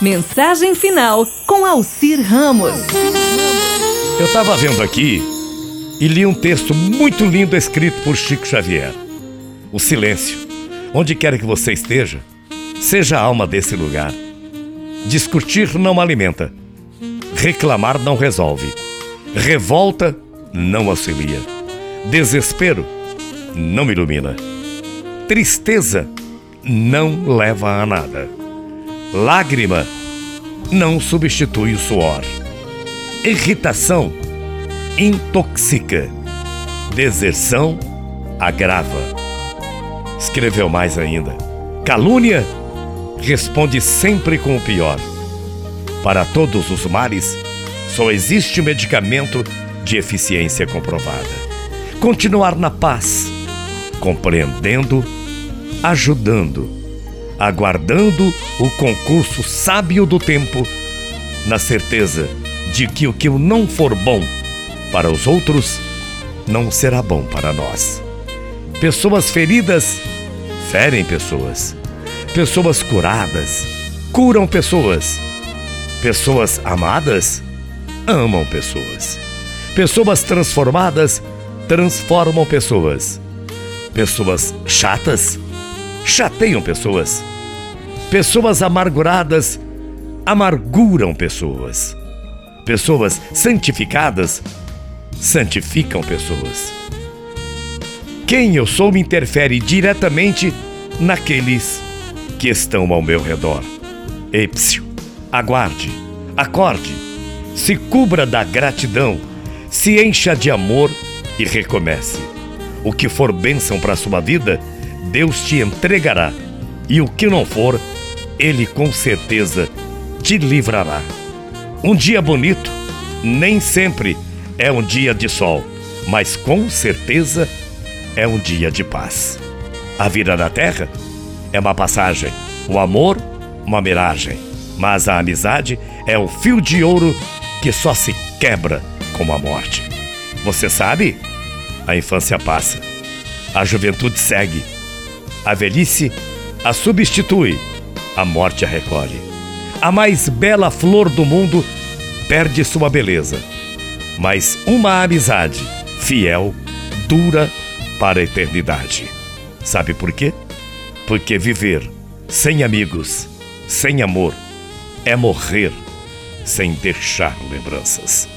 Mensagem final com Alcir Ramos. Eu estava vendo aqui e li um texto muito lindo escrito por Chico Xavier. O silêncio. Onde quer que você esteja, seja a alma desse lugar. Discutir não alimenta. Reclamar não resolve. Revolta não auxilia. Desespero não ilumina. Tristeza não leva a nada. Lágrima não substitui o suor. Irritação intoxica. Deserção agrava. Escreveu mais ainda. Calúnia responde sempre com o pior. Para todos os males, só existe medicamento de eficiência comprovada. Continuar na paz, compreendendo, ajudando, aguardando o concurso sábio do tempo, na certeza de que o que não for bom para os outros não será bom para nós. Pessoas feridas ferem pessoas. Pessoas curadas curam pessoas. Pessoas amadas amam pessoas. Pessoas transformadas transformam pessoas. Pessoas chatas chateiam pessoas. Pessoas amarguradas amarguram pessoas. Pessoas santificadas santificam pessoas. Quem eu sou interfere diretamente naqueles que estão ao meu redor. Epsio, aguarde, acorde, se cubra da gratidão, se encha de amor e recomece. O que for bênção para a sua vida, Deus te entregará, e o que não for, Ele com certeza te livrará. Um dia bonito nem sempre é um dia de sol, mas com certeza é um dia de paz. A vida na terra é uma passagem, o amor, uma miragem, mas a amizade é o fio de ouro que só se quebra com a morte. Você sabe? A infância passa, a juventude segue, a velhice a substitui, a morte a recolhe. A mais bela flor do mundo perde sua beleza mas uma amizade fiel dura para a eternidade. Sabe por quê? Porque viver sem amigos, sem amor, é morrer sem deixar lembranças.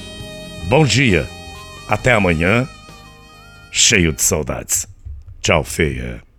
Bom dia, até amanhã, cheio de saudades. Tchau, feia.